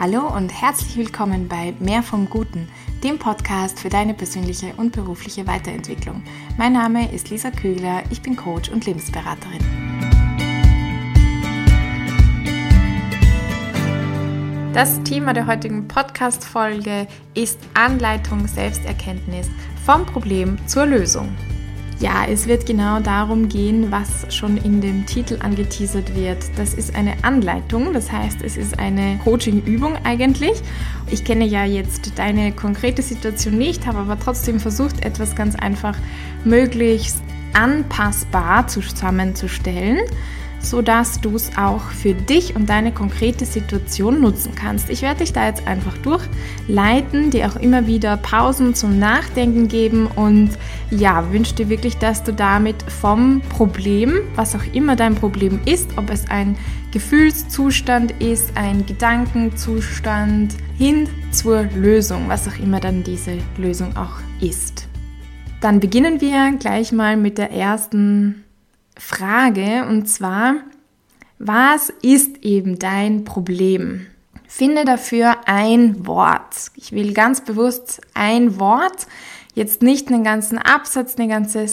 Hallo und herzlich willkommen bei Mehr vom Guten, dem Podcast für deine persönliche und berufliche Weiterentwicklung. Mein Name ist Lisa Kögler, ich bin Coach und Lebensberaterin. Das Thema der heutigen Podcast-Folge ist Anleitung Selbsterkenntnis vom Problem zur Lösung. Ja, es wird genau darum gehen, was schon in dem Titel angeteasert wird. Das ist eine Anleitung, das heißt, es ist eine Coaching-Übung eigentlich. Ich kenne ja jetzt deine konkrete Situation nicht, habe aber trotzdem versucht, etwas ganz einfach möglichst anpassbar zusammenzustellen sodass du es auch für dich und deine konkrete Situation nutzen kannst. Ich werde dich da jetzt einfach durchleiten, dir auch immer wieder Pausen zum Nachdenken geben und ja, wünsche dir wirklich, dass du damit vom Problem, was auch immer dein Problem ist, ob es ein Gefühlszustand ist, ein Gedankenzustand, hin zur Lösung, was auch immer dann diese Lösung auch ist. Dann beginnen wir gleich mal mit der ersten Frage und zwar, was ist eben dein Problem? Finde dafür ein Wort. Ich will ganz bewusst ein Wort, jetzt nicht einen ganzen Absatz, eine ganze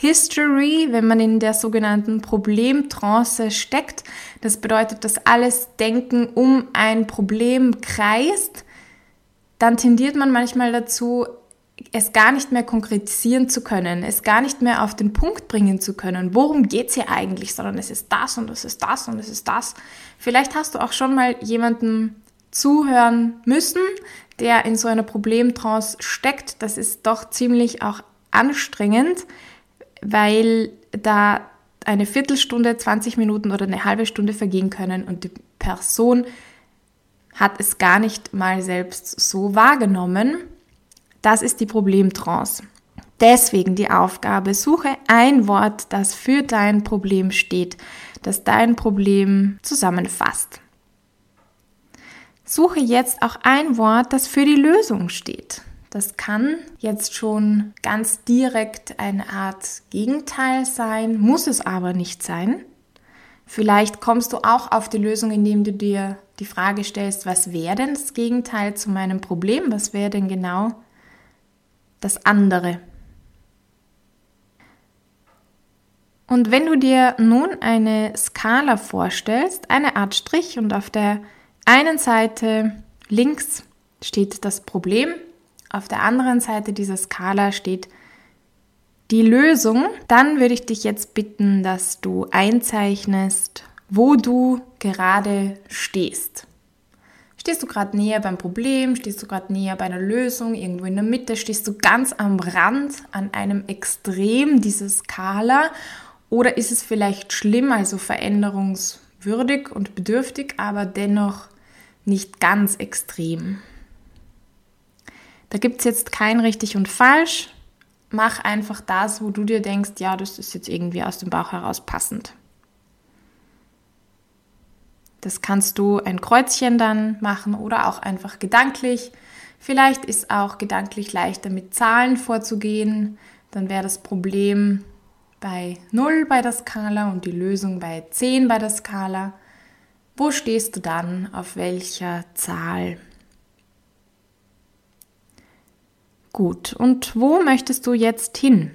History, wenn man in der sogenannten Problemtrance steckt. Das bedeutet, dass alles Denken um ein Problem kreist. Dann tendiert man manchmal dazu, es gar nicht mehr konkretisieren zu können, es gar nicht mehr auf den Punkt bringen zu können, worum geht es hier eigentlich, sondern es ist das und es ist das und es ist das. Vielleicht hast du auch schon mal jemanden zuhören müssen, der in so einer Problemtrance steckt. Das ist doch ziemlich auch anstrengend, weil da eine Viertelstunde, 20 Minuten oder eine halbe Stunde vergehen können und die Person hat es gar nicht mal selbst so wahrgenommen das ist die Problemtrance. Deswegen die Aufgabe, suche ein Wort, das für dein Problem steht, das dein Problem zusammenfasst. Suche jetzt auch ein Wort, das für die Lösung steht. Das kann jetzt schon ganz direkt eine Art Gegenteil sein, muss es aber nicht sein. Vielleicht kommst du auch auf die Lösung, indem du dir die Frage stellst, was wäre denn das Gegenteil zu meinem Problem? Was wäre denn genau das andere. Und wenn du dir nun eine Skala vorstellst, eine Art Strich und auf der einen Seite links steht das Problem, auf der anderen Seite dieser Skala steht die Lösung, dann würde ich dich jetzt bitten, dass du einzeichnest, wo du gerade stehst. Stehst du gerade näher beim Problem, stehst du gerade näher bei einer Lösung, irgendwo in der Mitte, stehst du ganz am Rand an einem Extrem dieser Skala oder ist es vielleicht schlimm, also veränderungswürdig und bedürftig, aber dennoch nicht ganz extrem? Da gibt es jetzt kein richtig und falsch. Mach einfach das, wo du dir denkst, ja, das ist jetzt irgendwie aus dem Bauch heraus passend. Das kannst du ein Kreuzchen dann machen oder auch einfach gedanklich. Vielleicht ist auch gedanklich leichter mit Zahlen vorzugehen. Dann wäre das Problem bei 0 bei der Skala und die Lösung bei 10 bei der Skala. Wo stehst du dann? Auf welcher Zahl? Gut, und wo möchtest du jetzt hin?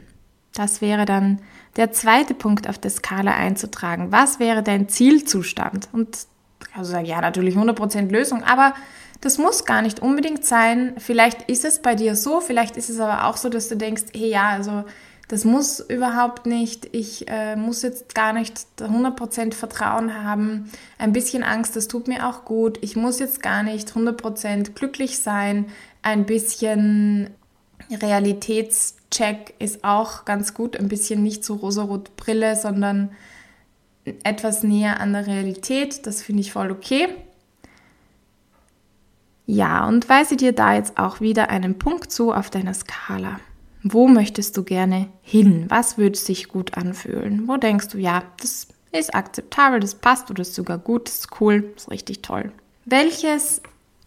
Das wäre dann der zweite Punkt auf der Skala einzutragen. Was wäre dein Zielzustand? Und also sagen, ja, natürlich 100% Lösung, aber das muss gar nicht unbedingt sein. Vielleicht ist es bei dir so, vielleicht ist es aber auch so, dass du denkst, hey ja, also das muss überhaupt nicht, ich äh, muss jetzt gar nicht 100% Vertrauen haben, ein bisschen Angst, das tut mir auch gut, ich muss jetzt gar nicht 100% glücklich sein, ein bisschen Realitätscheck ist auch ganz gut, ein bisschen nicht so rosarot Brille, sondern etwas näher an der Realität. Das finde ich voll okay. Ja, und weise dir da jetzt auch wieder einen Punkt zu auf deiner Skala. Wo möchtest du gerne hin? Was würde sich gut anfühlen? Wo denkst du, ja, das ist akzeptabel, das passt oder ist sogar gut, das ist cool, das ist richtig toll. Welches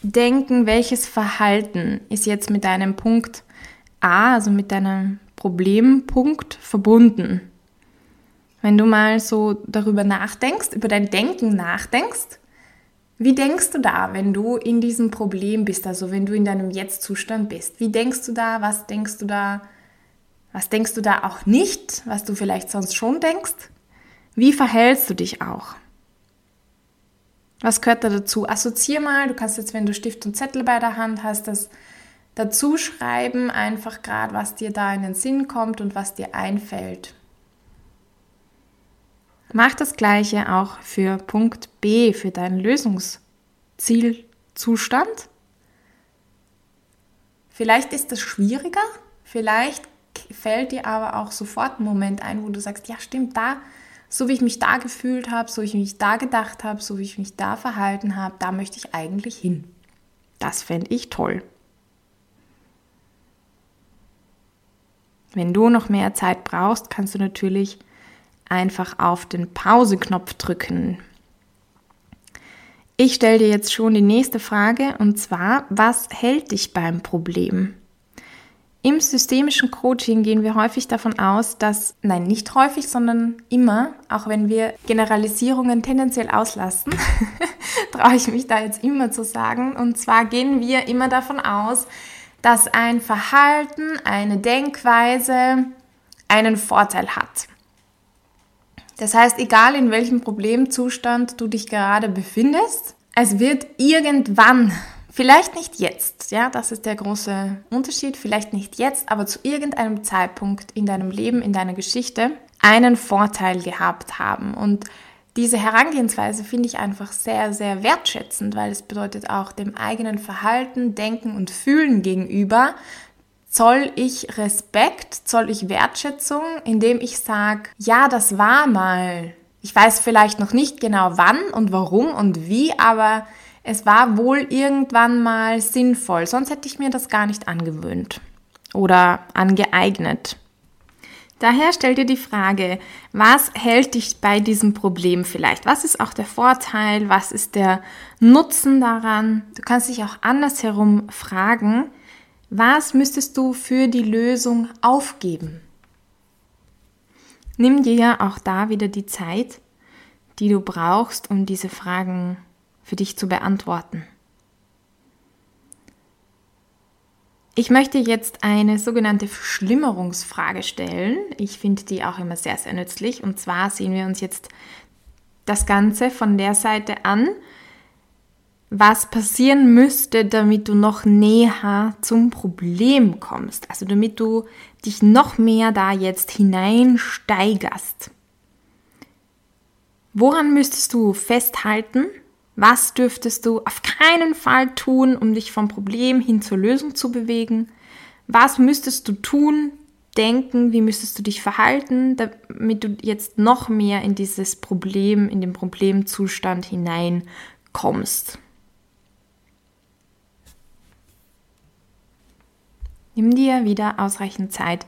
Denken, welches Verhalten ist jetzt mit deinem Punkt A, also mit deinem Problempunkt verbunden? Wenn du mal so darüber nachdenkst, über dein Denken nachdenkst, Wie denkst du da, wenn du in diesem Problem bist, also wenn du in deinem Jetzt-Zustand bist? Wie denkst du da? Was denkst du da? Was denkst du da auch nicht, was du vielleicht sonst schon denkst? Wie verhältst du dich auch? Was gehört da dazu? Assoziier mal, du kannst jetzt, wenn du Stift und Zettel bei der Hand hast, das dazu schreiben, einfach gerade, was dir da in den Sinn kommt und was dir einfällt. Mach das gleiche auch für Punkt B, für deinen Lösungszielzustand. Vielleicht ist das schwieriger, vielleicht fällt dir aber auch sofort ein Moment ein, wo du sagst, ja stimmt, da, so wie ich mich da gefühlt habe, so wie ich mich da gedacht habe, so wie ich mich da verhalten habe, da möchte ich eigentlich hin. Das fände ich toll. Wenn du noch mehr Zeit brauchst, kannst du natürlich einfach auf den Pause-Knopf drücken. Ich stelle dir jetzt schon die nächste Frage und zwar, was hält dich beim Problem? Im systemischen Coaching gehen wir häufig davon aus, dass, nein, nicht häufig, sondern immer, auch wenn wir Generalisierungen tendenziell auslassen, traue ich mich da jetzt immer zu sagen. Und zwar gehen wir immer davon aus, dass ein Verhalten, eine Denkweise einen Vorteil hat. Das heißt, egal in welchem Problemzustand du dich gerade befindest, es wird irgendwann, vielleicht nicht jetzt, ja, das ist der große Unterschied, vielleicht nicht jetzt, aber zu irgendeinem Zeitpunkt in deinem Leben, in deiner Geschichte einen Vorteil gehabt haben. Und diese Herangehensweise finde ich einfach sehr, sehr wertschätzend, weil es bedeutet auch dem eigenen Verhalten, Denken und Fühlen gegenüber zoll ich Respekt, zoll ich Wertschätzung, indem ich sage, ja, das war mal. Ich weiß vielleicht noch nicht genau wann und warum und wie, aber es war wohl irgendwann mal sinnvoll. Sonst hätte ich mir das gar nicht angewöhnt oder angeeignet. Daher stell dir die Frage, was hält dich bei diesem Problem vielleicht? Was ist auch der Vorteil? Was ist der Nutzen daran? Du kannst dich auch andersherum fragen, was müsstest du für die Lösung aufgeben? Nimm dir ja auch da wieder die Zeit, die du brauchst, um diese Fragen für dich zu beantworten. Ich möchte jetzt eine sogenannte Verschlimmerungsfrage stellen. Ich finde die auch immer sehr, sehr nützlich. Und zwar sehen wir uns jetzt das Ganze von der Seite an, was passieren müsste, damit du noch näher zum Problem kommst. Also damit du dich noch mehr da jetzt hineinsteigerst. Woran müsstest du festhalten? Was dürftest du auf keinen Fall tun, um dich vom Problem hin zur Lösung zu bewegen? Was müsstest du tun, denken, wie müsstest du dich verhalten, damit du jetzt noch mehr in dieses Problem, in den Problemzustand hineinkommst? Nimm dir wieder ausreichend Zeit,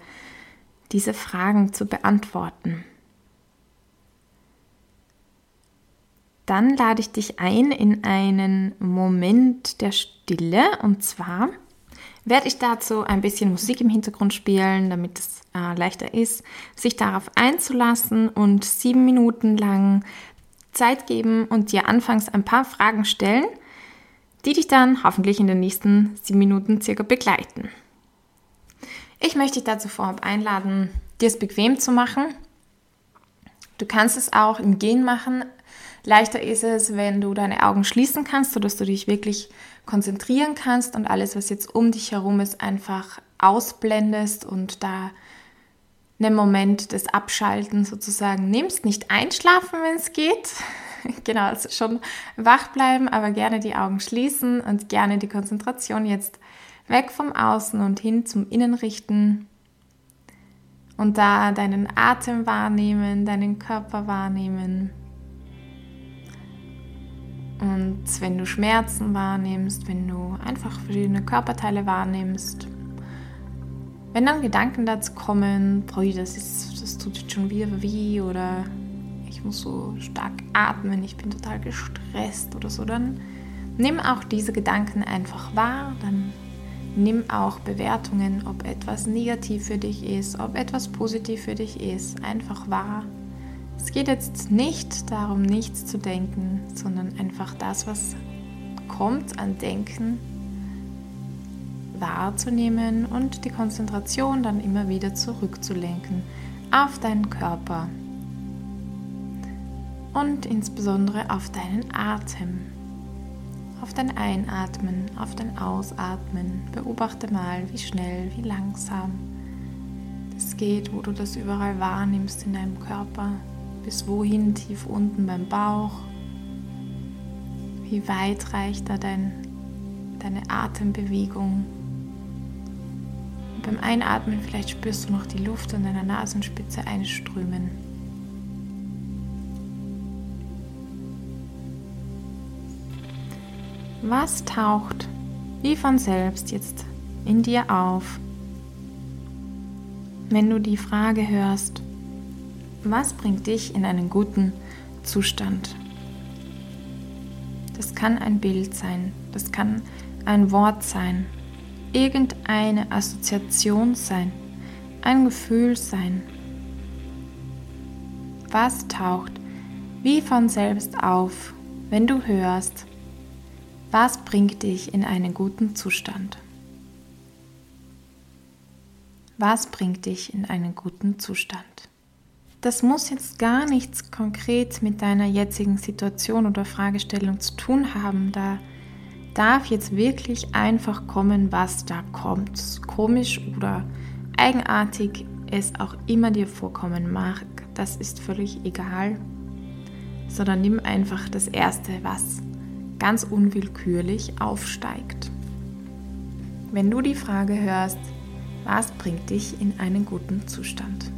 diese Fragen zu beantworten. Dann lade ich dich ein in einen Moment der Stille und zwar werde ich dazu ein bisschen Musik im Hintergrund spielen, damit es äh, leichter ist, sich darauf einzulassen und sieben Minuten lang Zeit geben und dir anfangs ein paar Fragen stellen, die dich dann hoffentlich in den nächsten sieben Minuten circa begleiten. Ich möchte dich dazu vorab einladen, dir es bequem zu machen. Du kannst es auch im Gehen machen. Leichter ist es, wenn du deine Augen schließen kannst, sodass du dich wirklich konzentrieren kannst und alles, was jetzt um dich herum ist, einfach ausblendest und da einen Moment des Abschalten sozusagen nimmst. Nicht einschlafen, wenn es geht. genau, also schon wach bleiben, aber gerne die Augen schließen und gerne die Konzentration jetzt weg vom Außen und hin zum Innen richten und da deinen Atem wahrnehmen, deinen Körper wahrnehmen. Und wenn du Schmerzen wahrnimmst, wenn du einfach verschiedene Körperteile wahrnimmst, wenn dann Gedanken dazu kommen, boah, das, ist, das tut jetzt schon wieder weh oder ich muss so stark atmen, ich bin total gestresst oder so, dann nimm auch diese Gedanken einfach wahr, dann nimm auch Bewertungen, ob etwas negativ für dich ist, ob etwas positiv für dich ist, einfach wahr. Es geht jetzt nicht darum, nichts zu denken, sondern einfach das, was kommt an Denken, wahrzunehmen und die Konzentration dann immer wieder zurückzulenken auf deinen Körper und insbesondere auf deinen Atem, auf dein Einatmen, auf dein Ausatmen. Beobachte mal, wie schnell, wie langsam es geht, wo du das überall wahrnimmst in deinem Körper, bis wohin tief unten beim Bauch. Wie weit reicht da dein, deine Atembewegung? Beim Einatmen vielleicht spürst du noch die Luft an deiner Nasenspitze einströmen. Was taucht wie von selbst jetzt in dir auf, wenn du die Frage hörst, was bringt dich in einen guten Zustand? Das kann ein Bild sein, das kann ein Wort sein, irgendeine Assoziation sein, ein Gefühl sein. Was taucht wie von selbst auf, wenn du hörst, was bringt dich in einen guten Zustand? Was bringt dich in einen guten Zustand? Das muss jetzt gar nichts konkret mit deiner jetzigen Situation oder Fragestellung zu tun haben. Da darf jetzt wirklich einfach kommen, was da kommt. Komisch oder eigenartig es auch immer dir vorkommen mag, das ist völlig egal. Sondern nimm einfach das Erste, was ganz unwillkürlich aufsteigt. Wenn du die Frage hörst, was bringt dich in einen guten Zustand?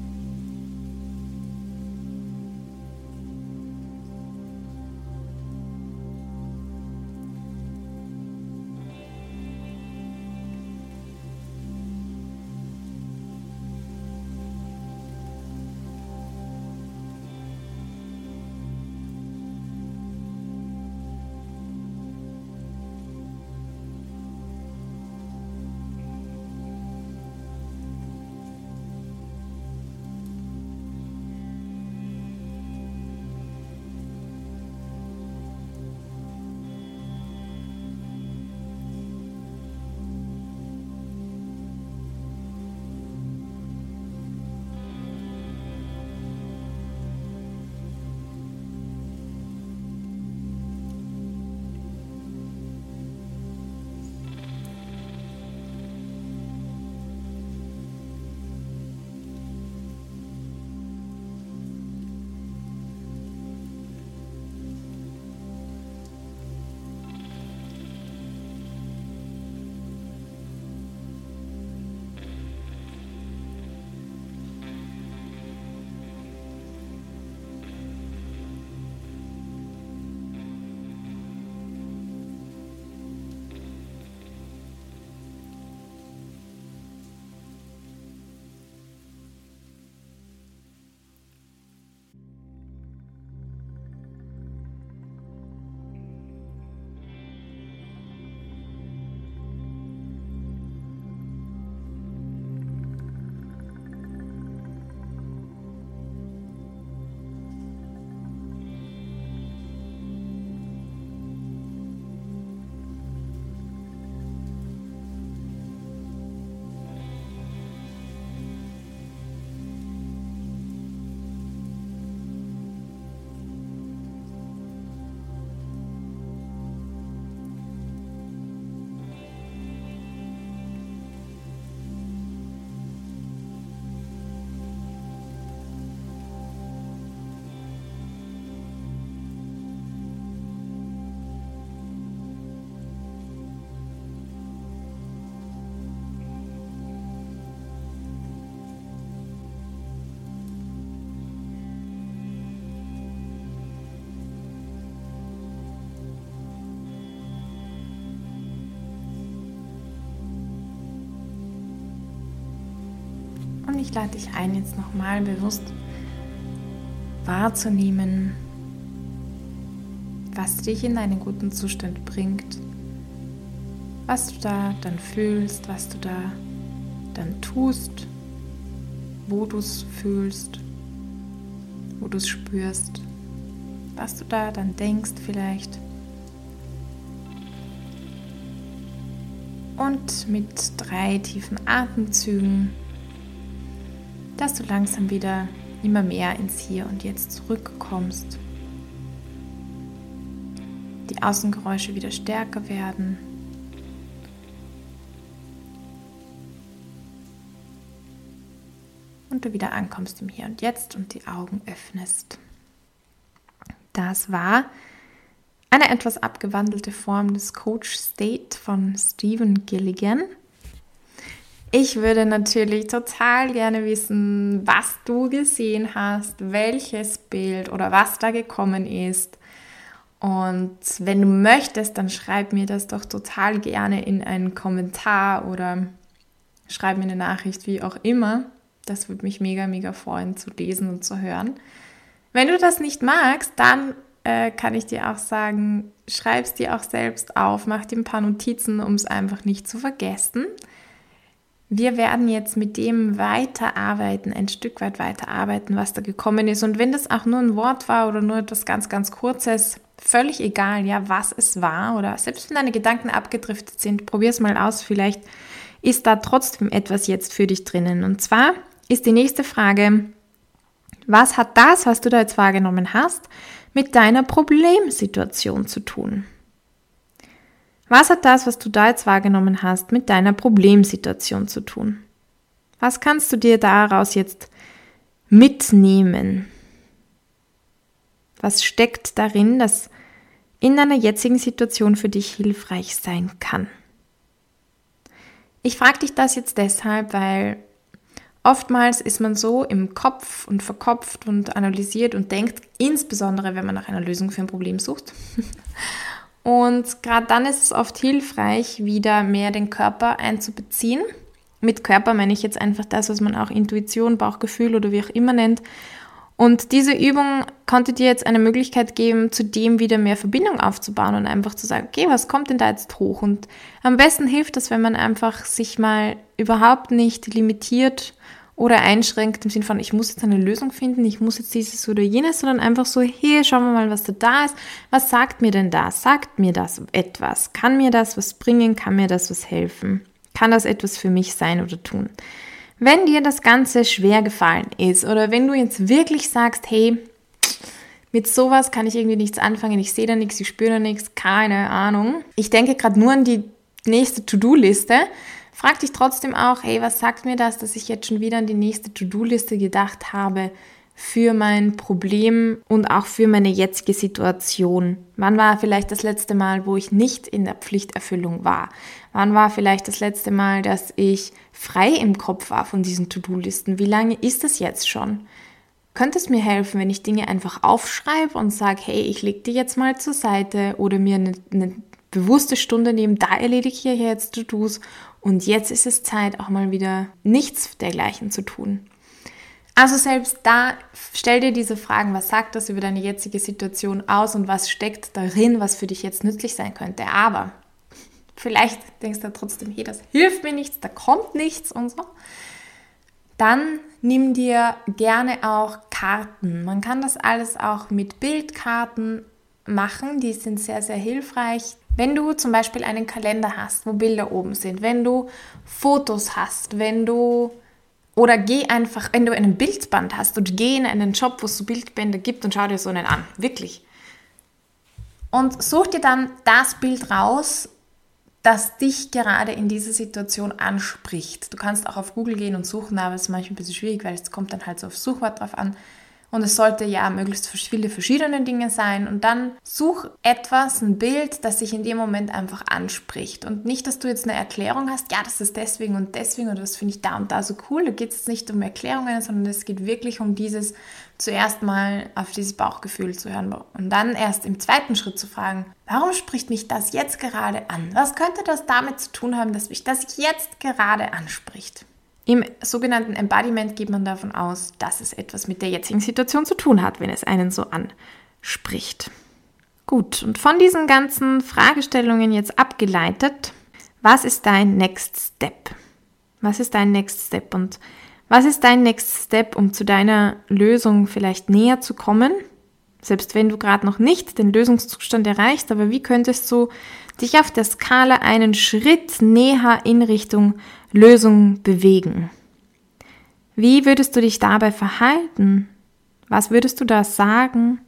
Und ich lade dich ein, jetzt nochmal bewusst wahrzunehmen, was dich in einen guten Zustand bringt, was du da dann fühlst, was du da dann tust, wo du es fühlst wo du es spürst, was du da dann denkst vielleicht. Und mit drei tiefen Atemzügen, dass du langsam wieder immer mehr ins Hier und Jetzt zurückkommst. Die Außengeräusche wieder stärker werden. Und du wieder ankommst im Hier und Jetzt und die Augen öffnest. Das war eine etwas abgewandelte Form des Coach State von Stephen Gilligan. Ich würde natürlich total gerne wissen, was du gesehen hast, welches Bild oder was da gekommen ist. Und wenn du möchtest, dann schreib mir das doch total gerne in einen Kommentar oder schreib mir eine Nachricht, wie auch immer. Das würde mich mega, mega freuen zu lesen und zu hören. Wenn du das nicht magst, dann äh, kann ich dir auch sagen, schreib es dir auch selbst auf, mach dir ein paar Notizen, um es einfach nicht zu vergessen. Wir werden jetzt mit dem weiterarbeiten, ein Stück weit weiterarbeiten, was da gekommen ist. Und wenn das auch nur ein Wort war oder nur etwas ganz, ganz Kurzes, völlig egal, ja, was es war oder selbst wenn deine Gedanken abgedriftet sind, probier es mal aus. Vielleicht ist da trotzdem etwas jetzt für dich drinnen. Und zwar ist die nächste Frage, was hat das, was du da jetzt wahrgenommen hast, mit deiner Problemsituation zu tun? Was hat das, was du da jetzt wahrgenommen hast, mit deiner Problemsituation zu tun? Was kannst du dir daraus jetzt mitnehmen? Was steckt darin, das in deiner jetzigen Situation für dich hilfreich sein kann? Ich frage dich das jetzt deshalb, weil oftmals ist man so im Kopf und verkopft und analysiert und denkt, insbesondere wenn man nach einer Lösung für ein Problem sucht. Und gerade dann ist es oft hilfreich, wieder mehr den Körper einzubeziehen. Mit Körper meine ich jetzt einfach das, was man auch Intuition, Bauchgefühl oder wie auch immer nennt. Und diese Übung konnte dir jetzt eine Möglichkeit geben, zu dem wieder mehr Verbindung aufzubauen und einfach zu sagen, okay, was kommt denn da jetzt hoch? Und am besten hilft das, wenn man einfach sich mal überhaupt nicht limitiert oder einschränkt im Sinne von, ich muss jetzt eine Lösung finden, ich muss jetzt dieses oder jenes, sondern einfach so, hier, schauen wir mal, was da da ist. Was sagt mir denn das? Sagt mir das etwas? Kann mir das was bringen? Kann mir das was helfen? Kann das etwas für mich sein oder tun? Wenn dir das Ganze schwer gefallen ist oder wenn du jetzt wirklich sagst, hey, mit sowas kann ich irgendwie nichts anfangen, ich sehe da nichts, ich spüre da nichts, keine Ahnung. Ich denke gerade nur an die nächste To-Do-Liste, Frag dich trotzdem auch, hey, was sagt mir das, dass ich jetzt schon wieder an die nächste To-Do-Liste gedacht habe für mein Problem und auch für meine jetzige Situation? Wann war vielleicht das letzte Mal, wo ich nicht in der Pflichterfüllung war? Wann war vielleicht das letzte Mal, dass ich frei im Kopf war von diesen To-Do-Listen? Wie lange ist das jetzt schon? Könnte es mir helfen, wenn ich Dinge einfach aufschreibe und sage, hey, ich lege die jetzt mal zur Seite oder mir eine, eine bewusste Stunde nehme, da erledige ich jetzt To-Dos und jetzt ist es Zeit, auch mal wieder nichts dergleichen zu tun. Also selbst da stell dir diese Fragen, was sagt das über deine jetzige Situation aus und was steckt darin, was für dich jetzt nützlich sein könnte. Aber vielleicht denkst du trotzdem, hey, das hilft mir nichts, da kommt nichts und so. Dann nimm dir gerne auch Karten. Man kann das alles auch mit Bildkarten machen, die sind sehr, sehr hilfreich. Wenn du zum Beispiel einen Kalender hast, wo Bilder oben sind, wenn du Fotos hast, wenn du oder geh einfach, wenn du einen Bildband hast und geh in einen Shop, wo es so Bildbände gibt und schau dir so einen an. Wirklich. Und such dir dann das Bild raus, das dich gerade in dieser Situation anspricht. Du kannst auch auf Google gehen und suchen, aber es ist manchmal ein bisschen schwierig, weil es kommt dann halt so auf Suchwort drauf an. Und es sollte ja möglichst viele verschiedene Dinge sein. Und dann such etwas, ein Bild, das sich in dem Moment einfach anspricht. Und nicht, dass du jetzt eine Erklärung hast, ja, das ist deswegen und deswegen oder das finde ich da und da so cool. Da geht es nicht um Erklärungen, sondern es geht wirklich um dieses zuerst mal auf dieses Bauchgefühl zu hören und dann erst im zweiten Schritt zu fragen, warum spricht mich das jetzt gerade an? Was könnte das damit zu tun haben, dass mich das jetzt gerade anspricht? Im sogenannten Embodiment geht man davon aus, dass es etwas mit der jetzigen Situation zu tun hat, wenn es einen so anspricht. Gut, und von diesen ganzen Fragestellungen jetzt abgeleitet, was ist dein Next Step? Was ist dein Next Step und Was ist dein Next Step, um zu deiner Lösung vielleicht näher zu kommen? Selbst wenn du gerade noch nicht den Lösungszustand erreichst, aber wie könntest du dich auf der Skala einen Schritt näher in Richtung Lösung bewegen? Wie würdest du dich dabei verhalten? Was würdest du da sagen?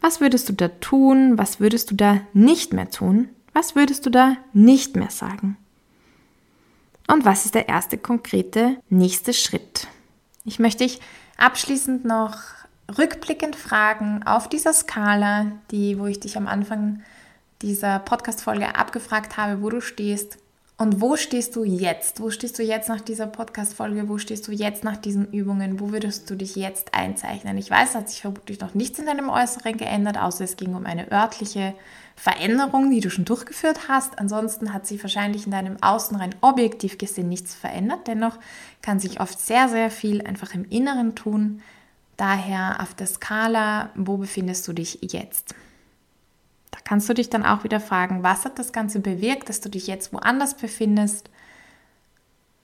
Was würdest du da tun? Was würdest du da nicht mehr tun? Was würdest du da nicht mehr sagen? Und was ist der erste konkrete nächste Schritt? Ich möchte dich abschließend noch rückblickend fragen auf dieser Skala, die, wo ich dich am Anfang dieser Podcast-Folge abgefragt habe, wo du stehst. Und wo stehst du jetzt? Wo stehst du jetzt nach dieser Podcast-Folge? Wo stehst du jetzt nach diesen Übungen? Wo würdest du dich jetzt einzeichnen? Ich weiß, hat sich vermutlich noch nichts in deinem Äußeren geändert, außer es ging um eine örtliche Veränderung, die du schon durchgeführt hast. Ansonsten hat sich wahrscheinlich in deinem Außen rein objektiv gesehen nichts verändert. Dennoch kann sich oft sehr, sehr viel einfach im Inneren tun. Daher auf der Skala, wo befindest du dich jetzt? Kannst du dich dann auch wieder fragen, was hat das Ganze bewirkt, dass du dich jetzt woanders befindest?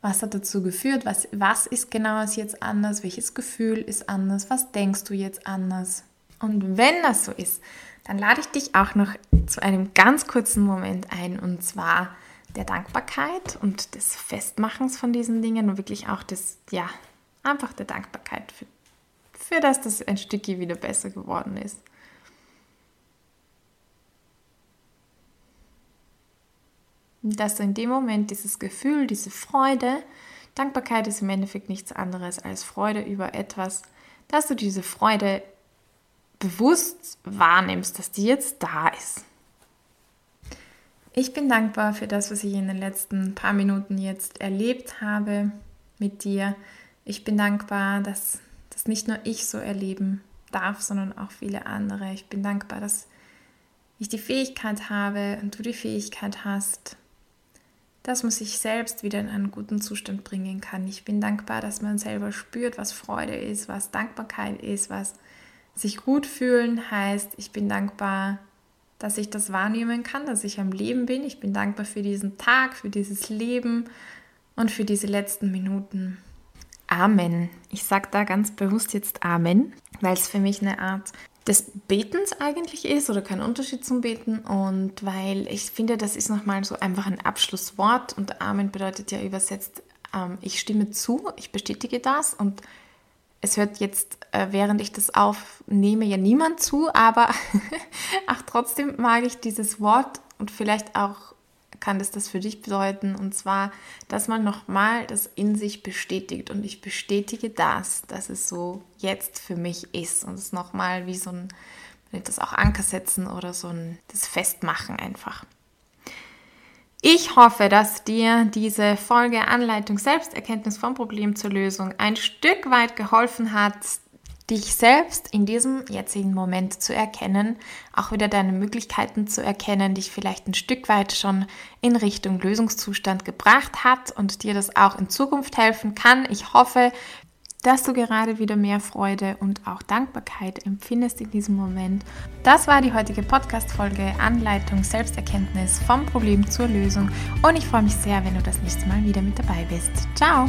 Was hat dazu geführt? Was, was ist genau jetzt anders? Welches Gefühl ist anders? Was denkst du jetzt anders? Und wenn das so ist, dann lade ich dich auch noch zu einem ganz kurzen Moment ein und zwar der Dankbarkeit und des Festmachens von diesen Dingen und wirklich auch des, ja, einfach der Dankbarkeit für, für das, dass ein Stückchen wieder besser geworden ist. Dass du in dem Moment dieses Gefühl, diese Freude, Dankbarkeit ist im Endeffekt nichts anderes als Freude über etwas, dass du diese Freude bewusst wahrnimmst, dass die jetzt da ist. Ich bin dankbar für das, was ich in den letzten paar Minuten jetzt erlebt habe mit dir. Ich bin dankbar, dass das nicht nur ich so erleben darf, sondern auch viele andere. Ich bin dankbar, dass ich die Fähigkeit habe und du die Fähigkeit hast, dass man sich selbst wieder in einen guten Zustand bringen kann. Ich bin dankbar, dass man selber spürt, was Freude ist, was Dankbarkeit ist, was sich gut fühlen heißt. Ich bin dankbar, dass ich das wahrnehmen kann, dass ich am Leben bin. Ich bin dankbar für diesen Tag, für dieses Leben und für diese letzten Minuten. Amen. Ich sage da ganz bewusst jetzt Amen, weil es für mich eine Art des Betens eigentlich ist oder kein Unterschied zum Beten. Und weil ich finde, das ist nochmal so einfach ein Abschlusswort. Und Amen bedeutet ja übersetzt, ähm, ich stimme zu, ich bestätige das. Und es hört jetzt, äh, während ich das aufnehme, ja niemand zu, aber auch trotzdem mag ich dieses Wort und vielleicht auch kann das das für dich bedeuten. Und zwar, dass man nochmal das in sich bestätigt. Und ich bestätige das, dass es so jetzt für mich ist. Und es nochmal wie so ein, das auch Anker setzen oder so ein, das Festmachen einfach. Ich hoffe, dass dir diese Folge Anleitung Selbsterkenntnis vom Problem zur Lösung ein Stück weit geholfen hat, dich selbst in diesem jetzigen Moment zu erkennen, auch wieder deine Möglichkeiten zu erkennen, dich vielleicht ein Stück weit schon in Richtung Lösungszustand gebracht hat und dir das auch in Zukunft helfen kann. Ich hoffe, dass du gerade wieder mehr Freude und auch Dankbarkeit empfindest in diesem Moment. Das war die heutige Podcast-Folge Anleitung Selbsterkenntnis vom Problem zur Lösung und ich freue mich sehr, wenn du das nächste Mal wieder mit dabei bist. Ciao!